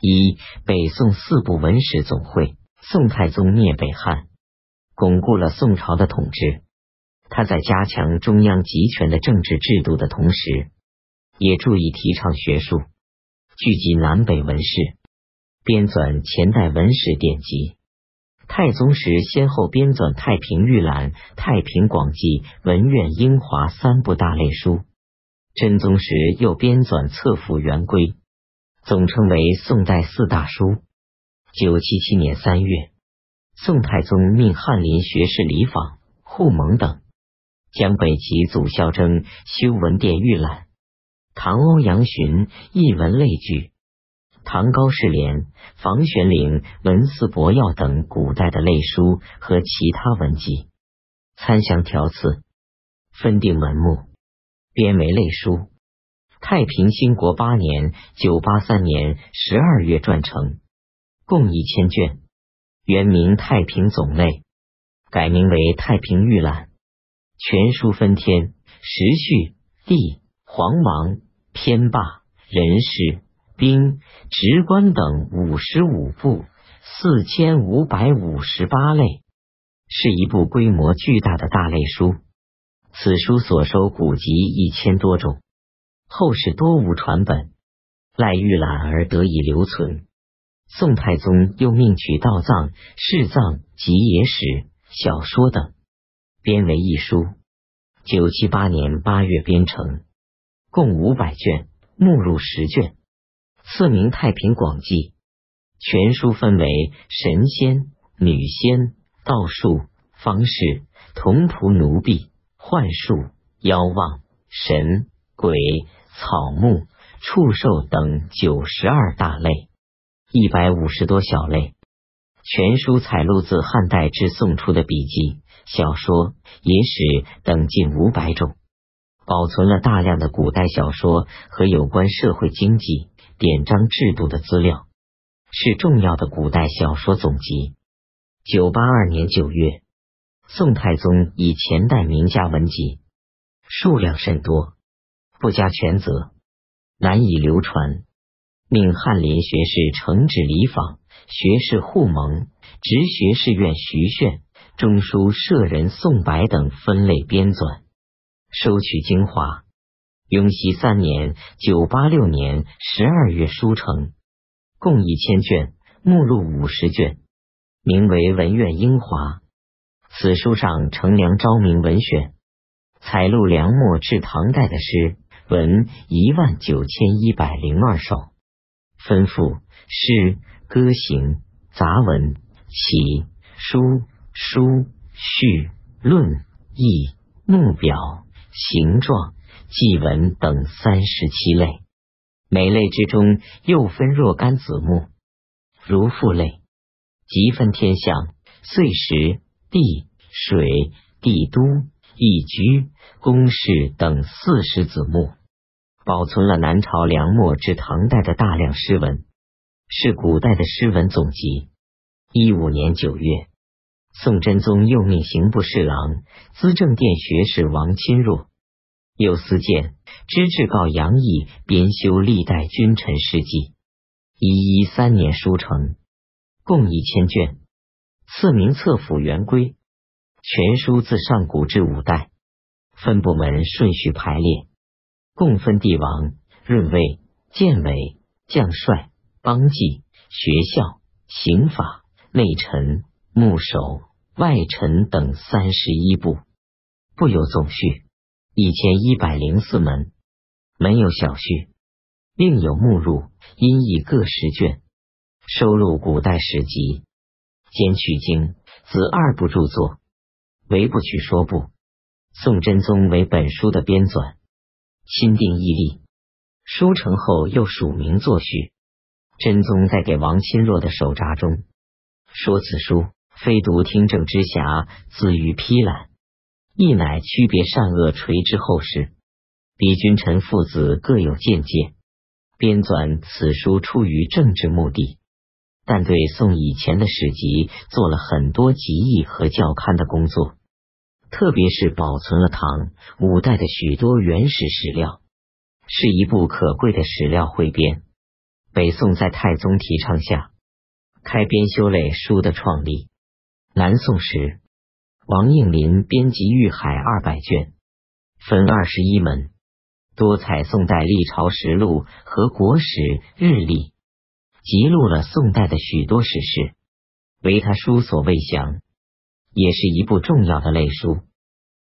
一、北宋四部文史总会。宋太宗灭北汉，巩固了宋朝的统治。他在加强中央集权的政治制度的同时，也注意提倡学术，聚集南北文士，编纂前代文史典籍。太宗时先后编纂《太平御览》《太平广记》《文苑英华》三部大类书。真宗时又编纂《册府元规》。总称为宋代四大书。九七七年三月，宋太宗命翰林学士李昉、扈蒙等将北齐祖孝征修文殿御览，唐欧阳询译文类聚，唐高士廉、房玄龄文思博要等古代的类书和其他文集，参详条次，分定门目，编为类书。太平兴国八年（九八三年）十二月撰成，共一千卷，原名《太平总类》，改名为《太平御览》。全书分天、时序、地、皇王、偏霸、人事、兵、职官等五十五部，四千五百五十八类，是一部规模巨大的大类书。此书所收古籍一千多种。后世多无传本，赖玉览而得以留存。宋太宗又命取道藏、释藏及野史、小说等，编为一书。九七八年八月编成，共五百卷，目录十卷，赐名《太平广记》。全书分为神仙、女仙、道术、方士、童仆、奴婢、幻术、妖妄、神鬼。草木、畜兽等九十二大类，一百五十多小类。全书采录自汉代至宋初的笔记、小说、野史等近五百种，保存了大量的古代小说和有关社会经济、典章制度的资料，是重要的古代小说总集。九八二年九月，宋太宗以前代名家文集，数量甚多。不加全责，难以流传。命翰林学士承旨李访、学士扈蒙、直学士院徐铉、中书舍人宋白等分类编纂，收取精华。雍熙三年（九八六年）十二月书成，共一千卷，目录五十卷，名为《文苑英华》。此书上承梁昭明文选，采录梁末至唐代的诗。文一万九千一百零二首，分赋、诗、歌行、杂文、起、书、书、序、论、议、目表、形状、记文等三十七类。每类之中又分若干子目，如赋类，即分天象、岁时、地、水、帝都、易居、宫室等四十子目。保存了南朝梁末至唐代的大量诗文，是古代的诗文总集。一五年九月，宋真宗又命刑部侍郎、资政殿学士王钦若、又司谏、知制告杨毅编修历代君臣事迹。一一三年书成，共一千卷，赐名《册府元规》。全书自上古至五代，分部门顺序排列。共分帝王、润位、建委、将帅、邦纪、学校、刑法、内臣、牧守、外臣等三十一部，不有总序，一千一百零四门，门有小序，另有目录，音译各十卷，收录古代史籍，兼取经子二部著作，唯不取说部。宋真宗为本书的编纂。钦定义例，书成后又署名作序。真宗在给王钦若的手札中说：“此书非独听政之暇，自于批览，亦乃区别善恶垂之后世。彼君臣父子各有见解，编纂此书出于政治目的，但对宋以前的史籍做了很多集译和校勘的工作。”特别是保存了唐、五代的许多原始史料，是一部可贵的史料汇编。北宋在太宗提倡下，开编修类书的创立。南宋时，王应麟编辑《玉海》二百卷，分二十一门，多采宋代历朝实录和国史日历，记录了宋代的许多史事，为他书所未详，也是一部重要的类书。